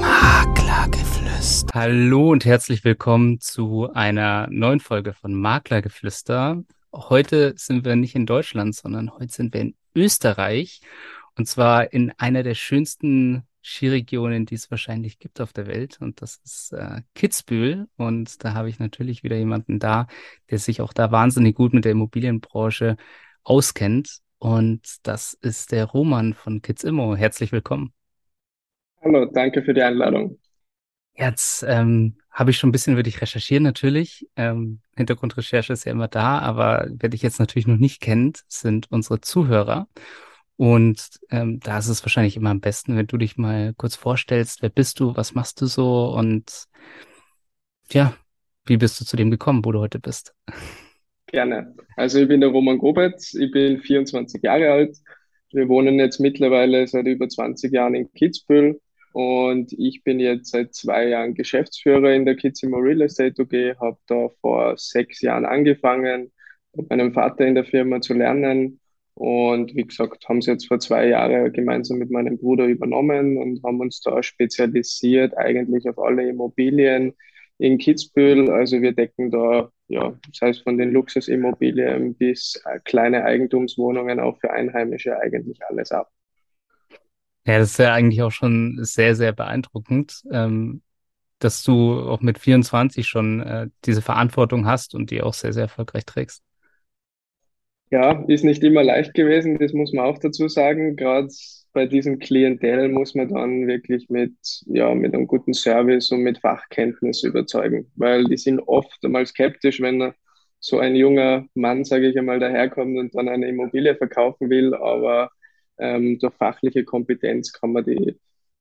Maklergeflüster. Hallo und herzlich willkommen zu einer neuen Folge von Maklergeflüster. Heute sind wir nicht in Deutschland, sondern heute sind wir in Österreich. Und zwar in einer der schönsten Skiregionen, die es wahrscheinlich gibt auf der Welt. Und das ist äh, Kitzbühel. Und da habe ich natürlich wieder jemanden da, der sich auch da wahnsinnig gut mit der Immobilienbranche auskennt. Und das ist der Roman von Kitzimmo. Herzlich willkommen. Hallo, danke für die Einladung. Jetzt ähm, habe ich schon ein bisschen über dich recherchiert natürlich. Ähm, Hintergrundrecherche ist ja immer da, aber wer dich jetzt natürlich noch nicht kennt, sind unsere Zuhörer. Und ähm, da ist es wahrscheinlich immer am besten, wenn du dich mal kurz vorstellst, wer bist du, was machst du so und ja, wie bist du zu dem gekommen, wo du heute bist? Gerne. Also ich bin der Roman Grobetz, ich bin 24 Jahre alt. Wir wohnen jetzt mittlerweile seit über 20 Jahren in Kitzbühel und ich bin jetzt seit zwei Jahren Geschäftsführer in der Kitzimo Real Estate UG, habe da vor sechs Jahren angefangen, mit meinem Vater in der Firma zu lernen und wie gesagt, haben sie jetzt vor zwei Jahren gemeinsam mit meinem Bruder übernommen und haben uns da spezialisiert eigentlich auf alle Immobilien in Kitzbühel. Also wir decken da, ja, das heißt von den Luxusimmobilien bis äh, kleine Eigentumswohnungen auch für Einheimische eigentlich alles ab. Ja, das ist ja eigentlich auch schon sehr, sehr beeindruckend, ähm, dass du auch mit 24 schon äh, diese Verantwortung hast und die auch sehr, sehr erfolgreich trägst. Ja, ist nicht immer leicht gewesen, das muss man auch dazu sagen. Gerade bei diesem Klientel muss man dann wirklich mit, ja, mit einem guten Service und mit Fachkenntnis überzeugen, weil die sind oft einmal skeptisch, wenn so ein junger Mann, sage ich einmal, daherkommt und dann eine Immobilie verkaufen will, aber ähm, durch fachliche Kompetenz kann man die,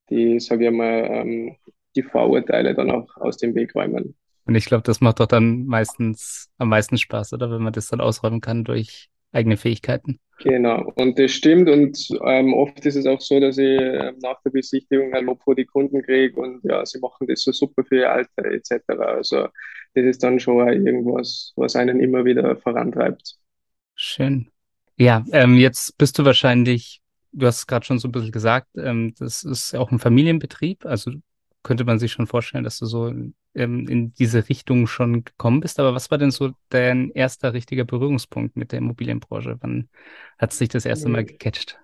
die sage ich mal, ähm, die Vorurteile dann auch aus dem Weg räumen. Und ich glaube, das macht doch dann meistens am meisten Spaß, oder? Wenn man das dann ausräumen kann durch eigene Fähigkeiten. Genau, und das stimmt. Und ähm, oft ist es auch so, dass ich ähm, nach der Besichtigung ein Lob vor die Kunden kriege und ja, sie machen das so super für ihr Alter etc. Also das ist dann schon irgendwas, was einen immer wieder vorantreibt. Schön. Ja, ähm, jetzt bist du wahrscheinlich, du hast es gerade schon so ein bisschen gesagt, ähm, das ist auch ein Familienbetrieb. Also könnte man sich schon vorstellen, dass du so ähm, in diese Richtung schon gekommen bist. Aber was war denn so dein erster richtiger Berührungspunkt mit der Immobilienbranche? Wann hat es dich das erste Mal gecatcht?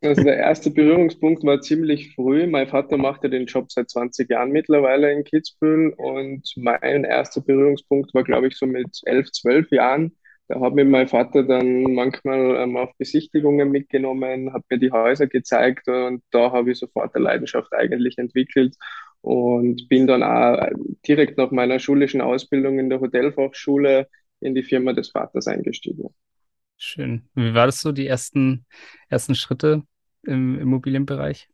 Also der erste Berührungspunkt war ziemlich früh. Mein Vater macht ja den Job seit 20 Jahren mittlerweile in Kitzbühel und mein erster Berührungspunkt war, glaube ich, so mit 11, 12 Jahren. Da hat mir mein Vater dann manchmal ähm, auf Besichtigungen mitgenommen, hat mir die Häuser gezeigt und da habe ich sofort eine Leidenschaft eigentlich entwickelt und bin dann auch direkt nach meiner schulischen Ausbildung in der Hotelfachschule in die Firma des Vaters eingestiegen. Schön. Wie war das so, die ersten, ersten Schritte im Immobilienbereich?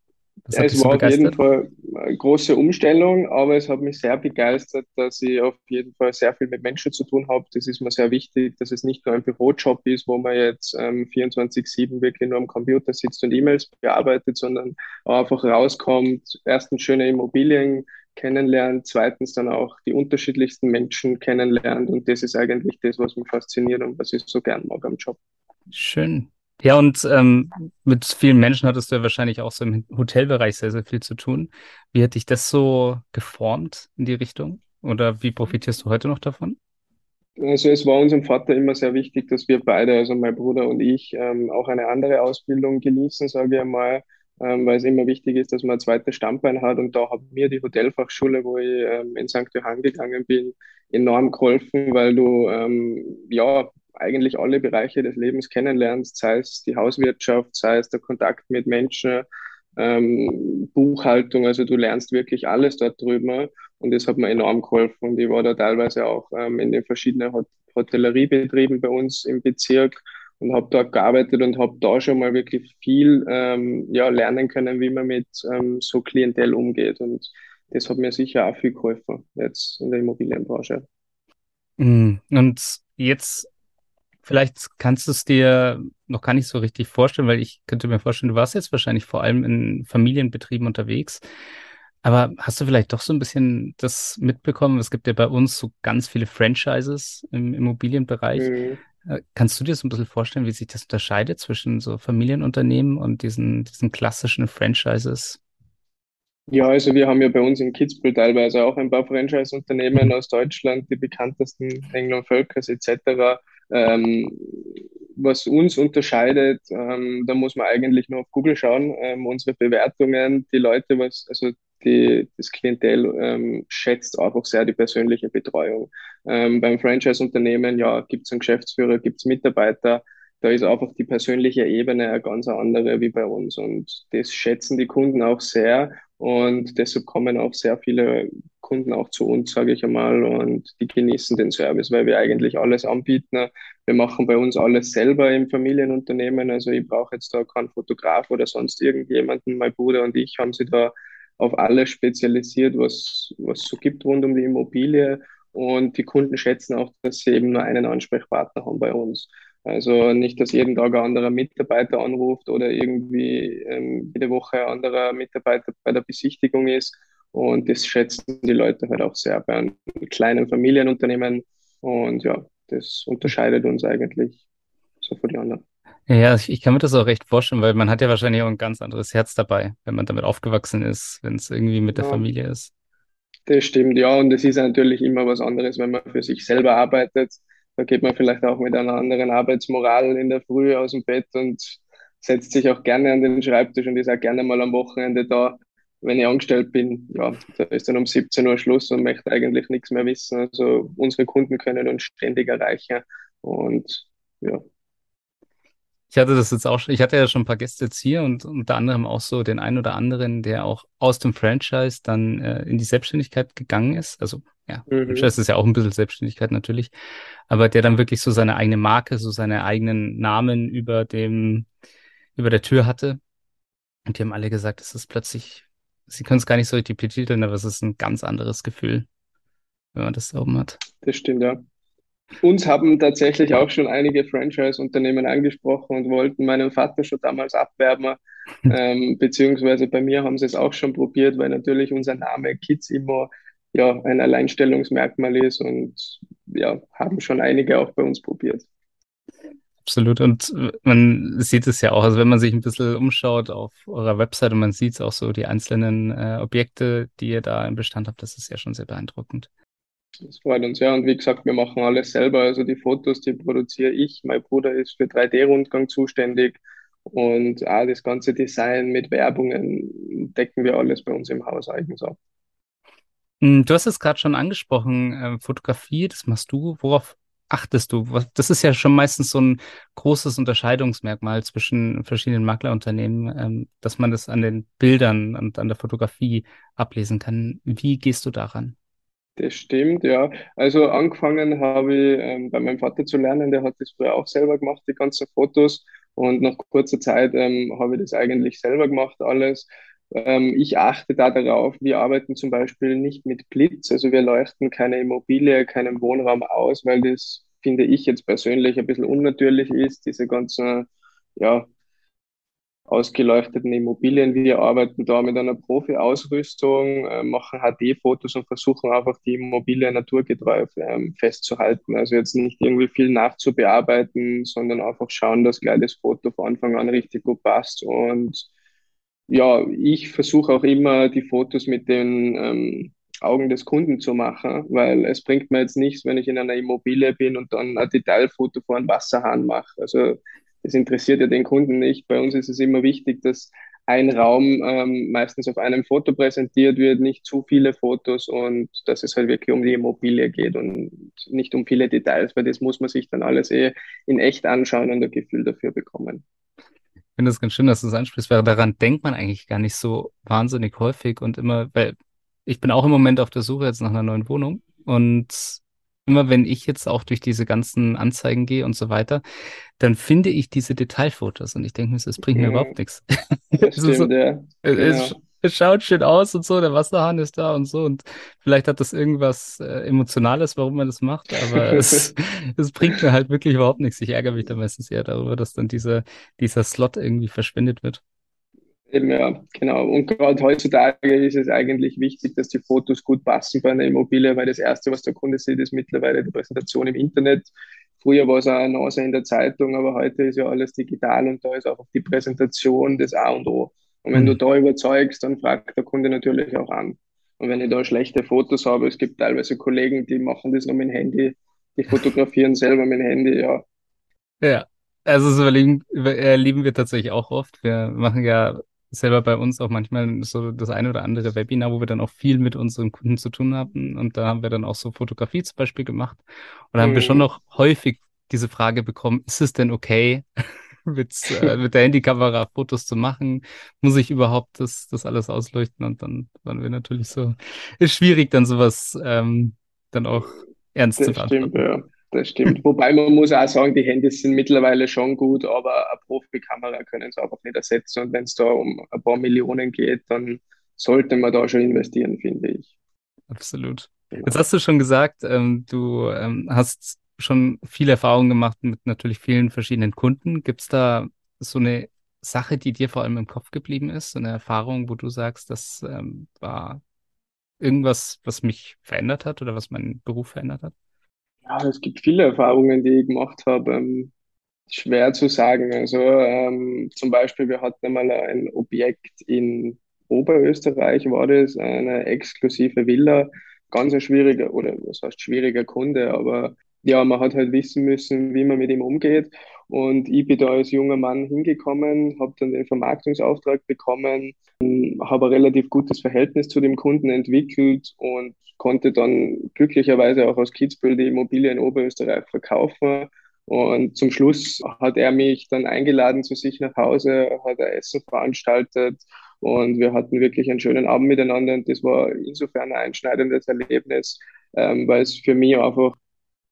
Was es war auf jeden Fall eine große Umstellung, aber es hat mich sehr begeistert, dass ich auf jeden Fall sehr viel mit Menschen zu tun habe. Das ist mir sehr wichtig, dass es nicht nur ein Bürojob ist, wo man jetzt ähm, 24-7 wirklich nur am Computer sitzt und E-Mails bearbeitet, sondern einfach rauskommt, erstens schöne Immobilien kennenlernt, zweitens dann auch die unterschiedlichsten Menschen kennenlernt und das ist eigentlich das, was mich fasziniert und was ich so gern mag am Job. Schön. Ja, und ähm, mit vielen Menschen hattest du ja wahrscheinlich auch so im Hotelbereich sehr, sehr viel zu tun. Wie hat dich das so geformt in die Richtung? Oder wie profitierst du heute noch davon? Also es war unserem Vater immer sehr wichtig, dass wir beide, also mein Bruder und ich, ähm, auch eine andere Ausbildung genießen, sage ich einmal, ähm, weil es immer wichtig ist, dass man ein zweites Standbein hat. Und da hat mir die Hotelfachschule, wo ich ähm, in St. Johann gegangen bin, enorm geholfen, weil du ähm, ja eigentlich alle Bereiche des Lebens kennenlernst, sei es die Hauswirtschaft, sei es der Kontakt mit Menschen, ähm, Buchhaltung, also du lernst wirklich alles dort drüber und das hat mir enorm geholfen und ich war da teilweise auch ähm, in den verschiedenen Hot Hotelleriebetrieben bei uns im Bezirk und habe dort gearbeitet und habe da schon mal wirklich viel ähm, ja, lernen können, wie man mit ähm, so Klientel umgeht und das hat mir sicher auch viel geholfen jetzt in der Immobilienbranche. Mm, und jetzt Vielleicht kannst du es dir noch gar nicht so richtig vorstellen, weil ich könnte mir vorstellen, du warst jetzt wahrscheinlich vor allem in Familienbetrieben unterwegs. Aber hast du vielleicht doch so ein bisschen das mitbekommen? Es gibt ja bei uns so ganz viele Franchises im Immobilienbereich. Mhm. Äh, kannst du dir so ein bisschen vorstellen, wie sich das unterscheidet zwischen so Familienunternehmen und diesen, diesen klassischen Franchises? Ja, also wir haben ja bei uns in Kitzbühel teilweise auch ein paar Franchise-Unternehmen aus Deutschland, die bekanntesten England Völkers etc. Ähm, was uns unterscheidet, ähm, da muss man eigentlich nur auf Google schauen, ähm, unsere Bewertungen, die Leute, was, also die, das Klientel ähm, schätzt einfach sehr die persönliche Betreuung. Ähm, beim Franchise-Unternehmen, ja, gibt es einen Geschäftsführer, gibt es Mitarbeiter, da ist einfach die persönliche Ebene eine ganz andere wie bei uns und das schätzen die Kunden auch sehr und deshalb kommen auch sehr viele Kunden auch zu uns, sage ich einmal, und die genießen den Service, weil wir eigentlich alles anbieten. Wir machen bei uns alles selber im Familienunternehmen. Also ich brauche jetzt da keinen Fotograf oder sonst irgendjemanden. Mein Bruder und ich haben sie da auf alles spezialisiert, was was so gibt rund um die Immobilie. Und die Kunden schätzen auch, dass sie eben nur einen Ansprechpartner haben bei uns. Also nicht, dass jeden Tag ein anderer Mitarbeiter anruft oder irgendwie ähm, jede Woche ein anderer Mitarbeiter bei der Besichtigung ist. Und das schätzen die Leute halt auch sehr bei einem kleinen Familienunternehmen. Und ja, das unterscheidet uns eigentlich so von den anderen. Ja, ich, ich kann mir das auch recht vorstellen, weil man hat ja wahrscheinlich auch ein ganz anderes Herz dabei, wenn man damit aufgewachsen ist, wenn es irgendwie mit der Ja, Familie ist. das stimmt, ja. Und es ist natürlich immer was anderes, wenn man für sich selber arbeitet. Da geht man vielleicht auch mit einer anderen Arbeitsmoral in der Früh aus dem Bett und setzt sich auch gerne an den Schreibtisch und ist auch gerne mal am Wochenende da. Wenn ich angestellt bin, ja, da ist dann um 17 Uhr Schluss und möchte eigentlich nichts mehr wissen. Also unsere Kunden können uns ständig erreichen und ja, Ich hatte das jetzt auch schon, ich hatte ja schon ein paar Gäste jetzt hier und unter anderem auch so den einen oder anderen, der auch aus dem Franchise dann äh, in die Selbstständigkeit gegangen ist. Also ja, mhm, Franchise ist ja auch ein bisschen Selbstständigkeit natürlich, aber der dann wirklich so seine eigene Marke, so seine eigenen Namen über dem, über der Tür hatte. Und die haben alle gesagt, es ist plötzlich, sie können es gar nicht so richtig betiteln, aber es ist ein ganz anderes Gefühl, wenn man das da oben hat. das stimmt, ja. Uns haben tatsächlich auch schon einige Franchise-Unternehmen angesprochen und wollten meinen Vater schon damals abwerben. Ähm, beziehungsweise bei mir haben sie es auch schon probiert, weil natürlich unser Name Kids immer ja ein Alleinstellungsmerkmal ist und ja, haben schon einige auch bei uns probiert. Absolut. Und äh, man sieht es ja auch, also wenn man sich ein bisschen umschaut auf eurer Website und man sieht auch so die einzelnen äh, Objekte, die ihr da im Bestand habt, das ist ja schon sehr beeindruckend. Das freut uns ja. Und wie gesagt, wir machen alles selber. Also die Fotos, die produziere ich. Mein Bruder ist für 3D-Rundgang zuständig. Und auch das ganze Design mit Werbungen decken wir alles bei uns im Haus eigens ab. Hm, Du hast es gerade schon angesprochen, äh, Fotografie, das machst du. Worauf achtest du? Was, das ist ja schon meistens so ein großes Unterscheidungsmerkmal zwischen verschiedenen Maklerunternehmen, ähm, dass man das an den Bildern und an der Fotografie ablesen kann. Wie gehst du daran? Das stimmt, ja. Also angefangen habe ich ähm, bei meinem Vater zu lernen, der hat das früher auch selber gemacht, die ganzen Fotos. Und nach kurzer Zeit ähm, habe ich das eigentlich selber gemacht, alles. Ähm, ich achte da darauf, wir arbeiten zum Beispiel nicht mit Blitz, also wir leuchten keine Immobilie, keinen Wohnraum aus, weil das, finde ich jetzt persönlich, ein bisschen unnatürlich ist, diese ganzen, ja, ausgeleuchteten Immobilien. Wir arbeiten da mit einer Profi-Ausrüstung, äh, machen HD-Fotos und versuchen einfach die Immobilie naturgetreu ähm, festzuhalten. Also jetzt nicht irgendwie viel nachzubearbeiten, sondern einfach schauen, dass gleich das Foto von Anfang an richtig gut passt. Und ja, ich versuche auch immer die Fotos mit den ähm, Augen des Kunden zu machen, weil es bringt mir jetzt nichts, wenn ich in einer Immobilie bin und dann ein Detailfoto vor einem Wasserhahn mache. Also das interessiert ja den Kunden nicht. Bei uns ist es immer wichtig, dass ein Raum ähm, meistens auf einem Foto präsentiert wird, nicht zu viele Fotos und dass es halt wirklich um die Immobilie geht und nicht um viele Details, weil das muss man sich dann alles eh in echt anschauen und ein Gefühl dafür bekommen. Ich finde das ganz schön, dass du es ansprichst, weil daran denkt man eigentlich gar nicht so wahnsinnig häufig und immer, weil ich bin auch im Moment auf der Suche jetzt nach einer neuen Wohnung und immer wenn ich jetzt auch durch diese ganzen Anzeigen gehe und so weiter, dann finde ich diese Detailfotos und ich denke mir, es bringt mir überhaupt Mhm, nichts. das Es ist so, stimmt, ja, es, genau. es schaut schön aus und so, der Wasserhahn ist da und so und vielleicht hat das irgendwas äh, Emotionales, warum man das macht, aber es, es bringt mir halt wirklich überhaupt nichts. Ich ärgere mich da meistens eher darüber, dass dann dieser, dieser Slot irgendwie verschwendet wird. Eben, ja, genau. Und gerade heutzutage ist es eigentlich wichtig, dass die Fotos gut passen bei einer Immobilie, weil das Erste, was der Kunde sieht, ist mittlerweile die Präsentation im Internet. Früher war es auch eine Annonce in der Zeitung, aber heute ist ja alles digital und da ist auch die Präsentation das A und O. Und wenn du Mhm. da überzeugst, dann fragt der Kunde natürlich auch an. Und wenn ich da schlechte Fotos habe, es gibt teilweise Kollegen, die machen das nur mit dem Handy, die fotografieren selber mit dem Handy, ja. Ja, also das über, erleben wir tatsächlich auch oft. Wir machen ja selber bei uns auch manchmal so das eine oder andere Webinar, wo wir dann auch viel mit unseren Kunden zu tun haben. Und da haben wir dann auch so Fotografie zum Beispiel gemacht. Und da haben wir schon Mhm. noch häufig diese Frage bekommen, ist es denn okay, mit, äh, mit der Handykamera Fotos zu machen? Muss ich überhaupt das, das alles ausleuchten? Und dann waren wir natürlich so, ist schwierig, dann sowas ähm, dann auch ernst zu Das stimmt, beantworten. ja. Das stimmt. Wobei man muss auch sagen, die Handys sind mittlerweile schon gut, aber eine Profikamera können sie einfach nicht ersetzen. Und wenn es da um ein paar Millionen geht, dann sollte man da schon investieren, finde ich. Absolut. Jetzt Genau. hast du schon gesagt, ähm, du ähm, hast schon viel Erfahrung gemacht mit natürlich vielen verschiedenen Kunden. Gibt es da so eine Sache, die dir vor allem im Kopf geblieben ist, so eine Erfahrung, wo du sagst, das ähm, war irgendwas, was mich verändert hat oder was meinen Beruf verändert hat? Ja, es gibt viele Erfahrungen, die ich gemacht habe. Ähm, schwer zu sagen. Also ähm, zum Beispiel, wir hatten einmal ein Objekt in Oberösterreich, war das eine exklusive Villa. Ganz ein schwieriger, oder was heißt schwieriger Kunde, aber ja, man hat halt wissen müssen, wie man mit ihm umgeht. Und ich bin da als junger Mann hingekommen, habe dann den Vermarktungsauftrag bekommen, habe ein relativ gutes Verhältnis zu dem Kunden entwickelt und konnte dann glücklicherweise auch aus Kitzbühel die Immobilie in Oberösterreich verkaufen. Und zum Schluss hat er mich dann eingeladen zu sich nach Hause, hat er Essen veranstaltet und wir hatten wirklich einen schönen Abend miteinander und das war insofern ein einschneidendes Erlebnis, ähm, weil es für mich einfach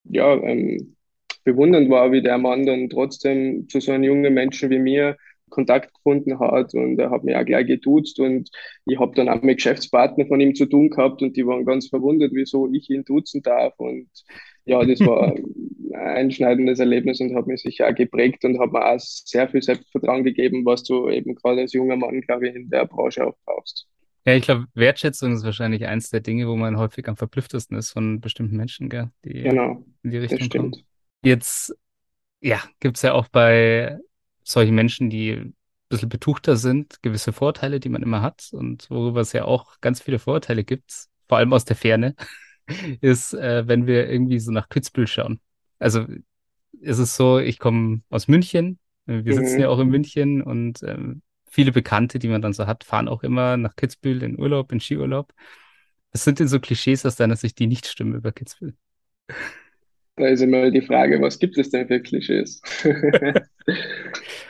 ja, ähm, bewundernd war, wie der Mann dann trotzdem zu so einem jungen Menschen wie mir Kontakt gefunden hat und er hat mich auch gleich geduzt und ich habe dann auch mit Geschäftspartnern von ihm zu tun gehabt und die waren ganz verwundert, wieso ich ihn duzen darf und ja, das war ein einschneidendes Erlebnis und hat mich sicher auch geprägt und hat mir auch sehr viel Selbstvertrauen gegeben, was du eben gerade als junger Mann, glaube ich, in der Branche auch brauchst. Ja, ich glaube, Wertschätzung ist wahrscheinlich eins der Dinge, wo man häufig am verblüfftesten ist von bestimmten Menschen, gell, die Genau, in die Richtung kommen. Jetzt Ja, gibt's ja auch bei solchen Menschen, die ein bisschen betuchter sind, gewisse Vorteile, die man immer hat und worüber es ja auch ganz viele Vorteile gibt, vor allem aus der Ferne, ist, äh, wenn wir irgendwie so nach Kitzbühel schauen. Also ist es so, ich komme aus München, wir sitzen ja Mhm. auch in München und ähm, viele Bekannte, die man dann so hat, fahren auch immer nach Kitzbühel in Urlaub, in Skiurlaub. Was sind denn so Klischees aus deiner Sicht, die nicht stimmen über Kitzbühel? Da ist immer die Frage, was gibt es denn für Klischees?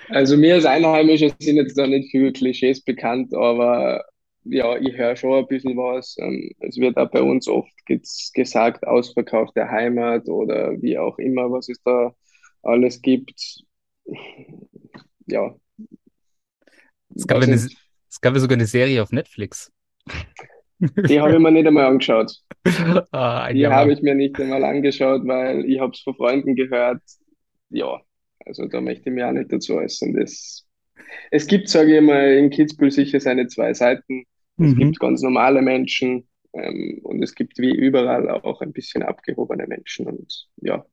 Also mir als Einheimischer sind jetzt da nicht viele Klischees bekannt, aber ja, ich höre schon ein bisschen was. Ähm, Es wird auch bei uns oft ges- gesagt, Ausverkauf der Heimat oder wie auch immer, was es da alles gibt. Ja, Es gab eine, es gab ja sogar eine Serie auf Netflix. Die habe ich mir nicht einmal angeschaut. Ah, Die habe ich mir nicht einmal angeschaut, weil ich habe es von Freunden gehört. Ja, also da möchte ich mich auch nicht dazu äußern. Das Es gibt, sage ich mal, in Kitzbühel sicher seine zwei Seiten. Es Mhm. gibt ganz normale Menschen ähm, und es gibt wie überall auch ein bisschen abgehobene Menschen. Und ja,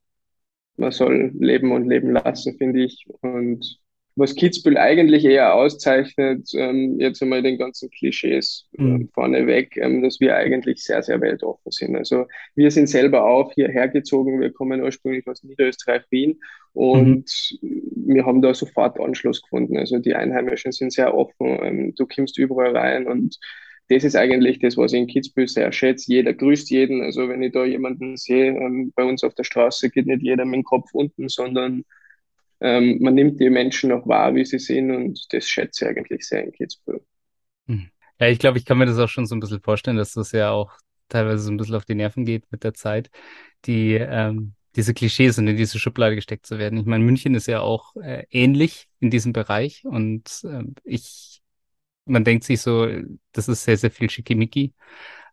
man soll leben und leben lassen, finde ich. Und was Kitzbühel eigentlich eher auszeichnet, ähm, jetzt einmal den ganzen Klischees Mhm. ähm, vorneweg, ähm, dass wir eigentlich sehr, sehr weltoffen sind. Also wir sind selber auch hierher gezogen. Wir kommen ursprünglich aus Niederösterreich, Wien Mhm. und wir haben da sofort Anschluss gefunden. Also die Einheimischen sind sehr offen. Ähm, du kommst überall rein und das ist eigentlich das, was ich in Kitzbühel sehr schätze. Jeder grüßt jeden. Also wenn ich da jemanden sehe, ähm, bei uns auf der Straße geht nicht jeder mit dem Kopf unten, sondern ähm, man nimmt die Menschen auch wahr, wie sie sind und das schätze ich eigentlich sehr in Kitzbühel. Mhm. Ja, ich glaube, ich kann mir das auch schon so ein bisschen vorstellen, dass das ja auch teilweise so ein bisschen auf die Nerven geht mit der Zeit, die ähm, diese Klischees und in diese Schublade gesteckt zu werden. Ich meine, München ist ja auch äh, ähnlich in diesem Bereich und ähm, ich, man denkt sich so, das ist sehr, sehr viel Schickimicki,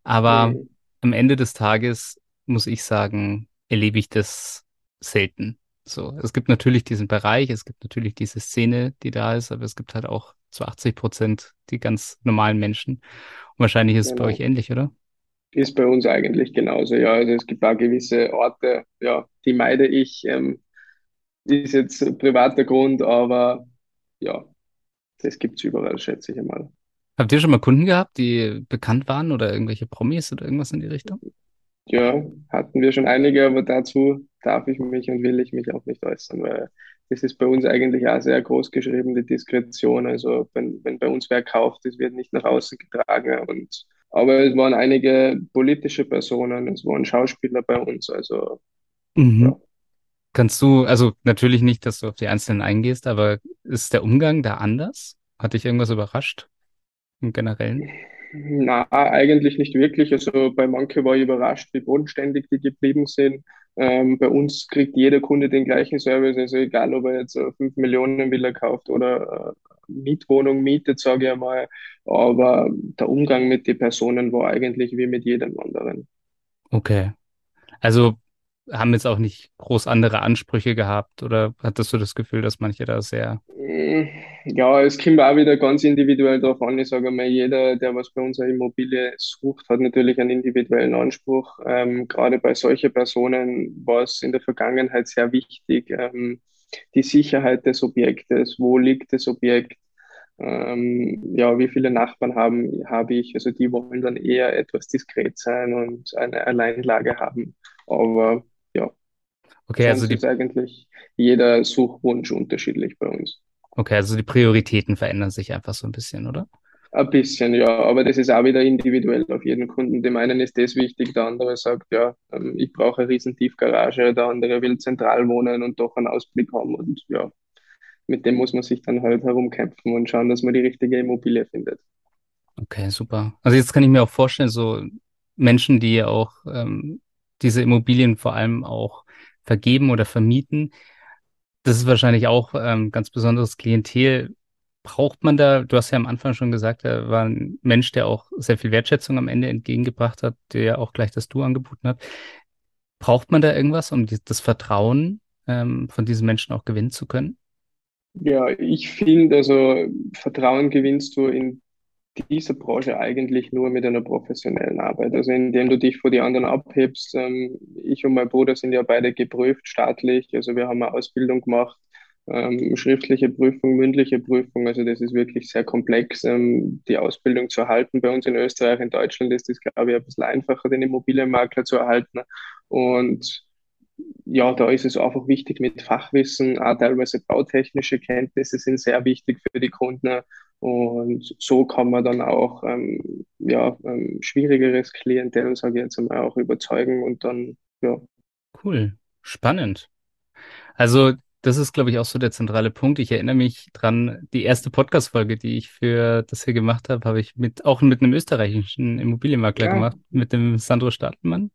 aber Mhm. am Ende des Tages muss ich sagen, erlebe ich das selten. So, es gibt natürlich diesen Bereich, es gibt natürlich diese Szene, die da ist, aber es gibt halt auch zu 80 Prozent die ganz normalen Menschen. Und wahrscheinlich ist es bei euch Genau. ähnlich, oder? Ist bei uns eigentlich genauso. Ja, also es gibt auch gewisse Orte, ja, die meide ich. Ähm, ist jetzt privater Grund, aber ja, das gibt es überall, schätze ich einmal. Habt ihr schon mal Kunden gehabt, die bekannt waren oder irgendwelche Promis oder irgendwas in die Richtung? Ja, hatten wir schon einige, aber dazu darf ich mich und will ich mich auch nicht äußern, weil das ist bei uns eigentlich auch sehr groß geschrieben, die Diskretion. Also wenn, wenn bei uns wer kauft, das wird nicht nach außen getragen. Und, aber es waren einige politische Personen, es waren Schauspieler bei uns. Also Mhm. ja. Kannst du, also natürlich nicht, dass du auf die Einzelnen eingehst, aber ist der Umgang da anders? Hat dich irgendwas überrascht im Generellen? Na, eigentlich nicht wirklich. Also bei manche war ich überrascht, wie bodenständig die geblieben sind. Ähm, bei uns kriegt jeder Kunde den gleichen Service, also egal, ob er jetzt äh, 5 Millionen Villa kauft oder äh, Mietwohnung mietet, sage ich einmal. Aber der Umgang mit den Personen war eigentlich wie mit jedem anderen. Okay. Also haben jetzt auch nicht groß andere Ansprüche gehabt oder hattest du das Gefühl, dass manche da sehr, Mm, Ja, es kommt auch wieder ganz individuell drauf an. Ich sage mal, jeder, der was bei unserer Immobilie sucht, hat natürlich einen individuellen Anspruch. Ähm, gerade bei solchen Personen war es in der Vergangenheit sehr wichtig, ähm, die Sicherheit des Objektes, wo liegt das Objekt, ähm, ja, wie viele Nachbarn haben, habe ich. Also die wollen dann eher etwas diskret sein und eine Alleinlage haben. Aber okay, also die, ist eigentlich jeder Suchwunsch unterschiedlich bei uns. okay, also die Prioritäten verändern sich einfach so ein bisschen, oder? Ein bisschen, ja, aber das ist auch wieder individuell auf jeden Kunden. Dem einen ist das wichtig, der andere sagt, ja, ähm, ich brauche eine riesen Tiefgarage, der andere will zentral wohnen und doch einen Ausblick haben und ja, mit dem muss man sich dann halt herumkämpfen und schauen, dass man die richtige Immobilie findet. Okay, super. Also jetzt kann ich mir auch vorstellen, so Menschen, die auch ähm, diese Immobilien vor allem auch vergeben oder vermieten, das ist wahrscheinlich auch ähm, ganz besonderes Klientel. Braucht man da, du hast ja am Anfang schon gesagt, er war ein Mensch, der auch sehr viel Wertschätzung am Ende entgegengebracht hat, der auch gleich das Du angeboten hat. Braucht man da irgendwas, um die, das Vertrauen ähm, von diesen Menschen auch gewinnen zu können? Ja, ich finde, also Vertrauen gewinnst du in dieser Branche eigentlich nur mit einer professionellen Arbeit. Also indem du dich vor die anderen abhebst. Ähm, ich und mein Bruder sind ja beide geprüft staatlich. Also wir haben eine Ausbildung gemacht, ähm, schriftliche Prüfung, mündliche Prüfung. Also das ist wirklich sehr komplex, ähm, die Ausbildung zu erhalten. Bei uns in Österreich, in Deutschland ist es, glaube ich, ein bisschen einfacher, den Immobilienmakler zu erhalten. Und ja, da ist es einfach wichtig mit Fachwissen, auch teilweise bautechnische Kenntnisse sind sehr wichtig für die Kunden. Und so kann man dann auch ähm, ja, ähm, schwierigeres Klientel, sage ich jetzt einmal, auch überzeugen und dann, ja. Cool, spannend. Also, das ist, glaube ich, auch so der zentrale Punkt. Ich erinnere mich dran, die erste Podcast-Folge, die ich für das hier gemacht habe, habe ich mit, auch mit einem österreichischen Immobilienmakler Ja, gemacht, mit dem Sandro Stadelmann.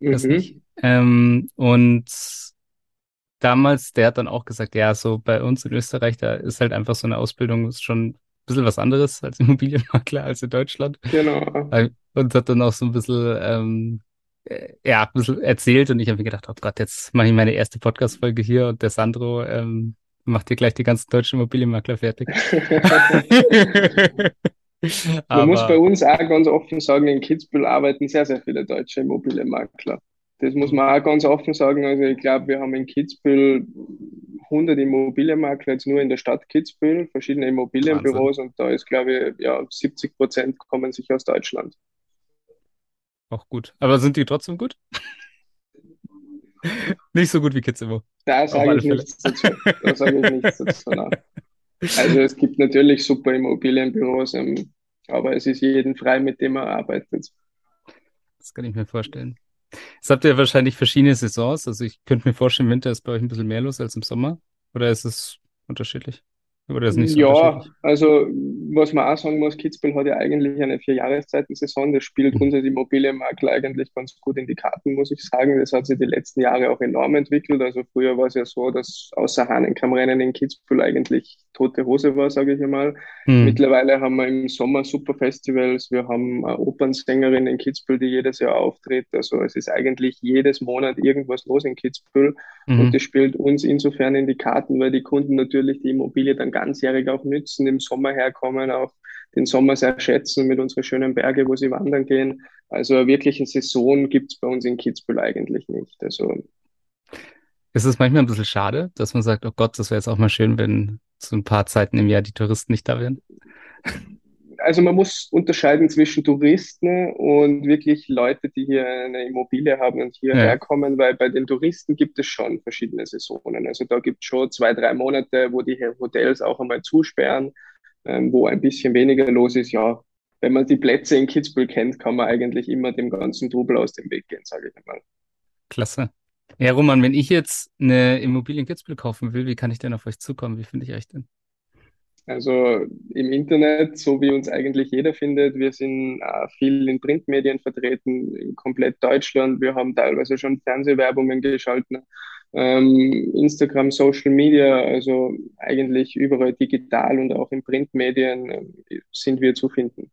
Ich weiß nicht. Ähm, und damals, der hat dann auch gesagt, ja, so bei uns in Österreich, da ist halt einfach so eine Ausbildung schon ein bisschen was anderes als Immobilienmakler als in Deutschland. genau. Und hat dann auch so ein bisschen, ähm, äh, ja, ein bisschen erzählt und ich habe mir gedacht, oh Gott, jetzt mache ich meine erste Podcast-Folge hier und der Sandro ähm, macht hier gleich die ganzen deutschen Immobilienmakler fertig. Man muss bei uns auch ganz offen sagen, in Kitzbühel arbeiten sehr, sehr viele deutsche Immobilienmakler. Das muss man auch ganz offen sagen. Also ich glaube, wir haben in Kitzbühel 100 Immobilienmakler jetzt nur in der Stadt Kitzbühel, verschiedene Wahnsinn. Immobilienbüros und da ist, glaube ich, ja, 70 Prozent kommen sich aus Deutschland. Auch gut. Aber sind die trotzdem gut? Nicht so gut wie Kitzimo. Da sage ich nichts dazu. Da sage ich nichts dazu. Nein. Also es gibt natürlich super Immobilienbüros, ähm, aber es ist jeden frei, mit dem er arbeitet. Das kann ich mir vorstellen. Jetzt habt ihr wahrscheinlich verschiedene Saisons. Also ich könnte mir vorstellen, im Winter ist bei euch ein bisschen mehr los als im Sommer. Oder ist es unterschiedlich? Oder ist nicht so Ja, also was man auch sagen muss, Kitzbühel hat ja eigentlich eine Vier-Jahreszeiten-Saison. Das spielt Mhm. uns als Immobilienmakler eigentlich ganz gut in die Karten, muss ich sagen. Das hat sich die letzten Jahre auch enorm entwickelt. Also früher war es ja so, dass außer Hahnenkammrennen in Kitzbühel eigentlich tote Hose war, sage ich einmal. Hm. Mittlerweile haben wir im Sommer super Festivals. Wir haben eine Opernsängerin in Kitzbühel, die jedes Jahr auftritt. Also es ist eigentlich jedes Monat irgendwas los in Kitzbühel. Und Mhm. das spielt uns insofern in die Karten, weil die Kunden natürlich die Immobilie dann ganzjährig auch nützen, im Sommer herkommen, auch den Sommer sehr schätzen mit unseren schönen Berge, wo sie wandern gehen. Also eine wirkliche Saison gibt's bei uns in Kitzbühel eigentlich nicht. Also Ist es manchmal ein bisschen schade, dass man sagt, oh Gott, das wäre jetzt auch mal schön, wenn so ein paar Zeiten im Jahr die Touristen nicht da wären? Also man muss unterscheiden zwischen Touristen und wirklich Leute, die hier eine Immobilie haben und hierher Ja, kommen, weil bei den Touristen gibt es schon verschiedene Saisonen. Also da gibt es schon zwei, drei Monate, wo die Hotels auch einmal zusperren, ähm, wo ein bisschen weniger los ist. Ja, wenn man die Plätze in Kitzbühel kennt, kann man eigentlich immer dem ganzen Trubel aus dem Weg gehen, sage ich mal. klasse. Ja, Roman, wenn ich jetzt eine Immobilie in Kitzbühel kaufen will, wie kann ich denn auf euch zukommen? Wie finde ich euch denn? Also im Internet, so wie uns eigentlich jeder findet, wir sind äh, viel in Printmedien vertreten, in komplett Deutschland. Wir haben teilweise schon Fernsehwerbungen geschalten, ähm, Instagram, Social Media, also eigentlich überall digital und auch in Printmedien äh, sind wir zu finden.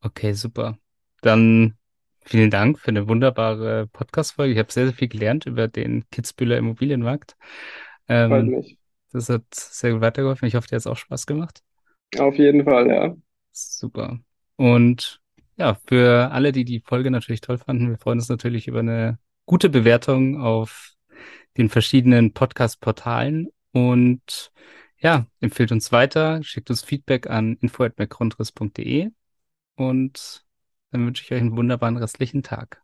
Okay, super. Dann vielen Dank für eine wunderbare Podcast-Folge. Ich habe sehr, sehr viel gelernt über den Kitzbüheler Immobilienmarkt. Freut Ähm, mich. Das hat sehr gut weitergeholfen. Ich hoffe, dir hat es auch Spaß gemacht. Auf jeden Fall, ja. Super. Und ja, für alle, die die Folge natürlich toll fanden, wir freuen uns natürlich über eine gute Bewertung auf den verschiedenen Podcast-Portalen und ja, empfehlt uns weiter, schickt uns Feedback an info@mcgrundriss.de und dann wünsche ich euch einen wunderbaren restlichen Tag.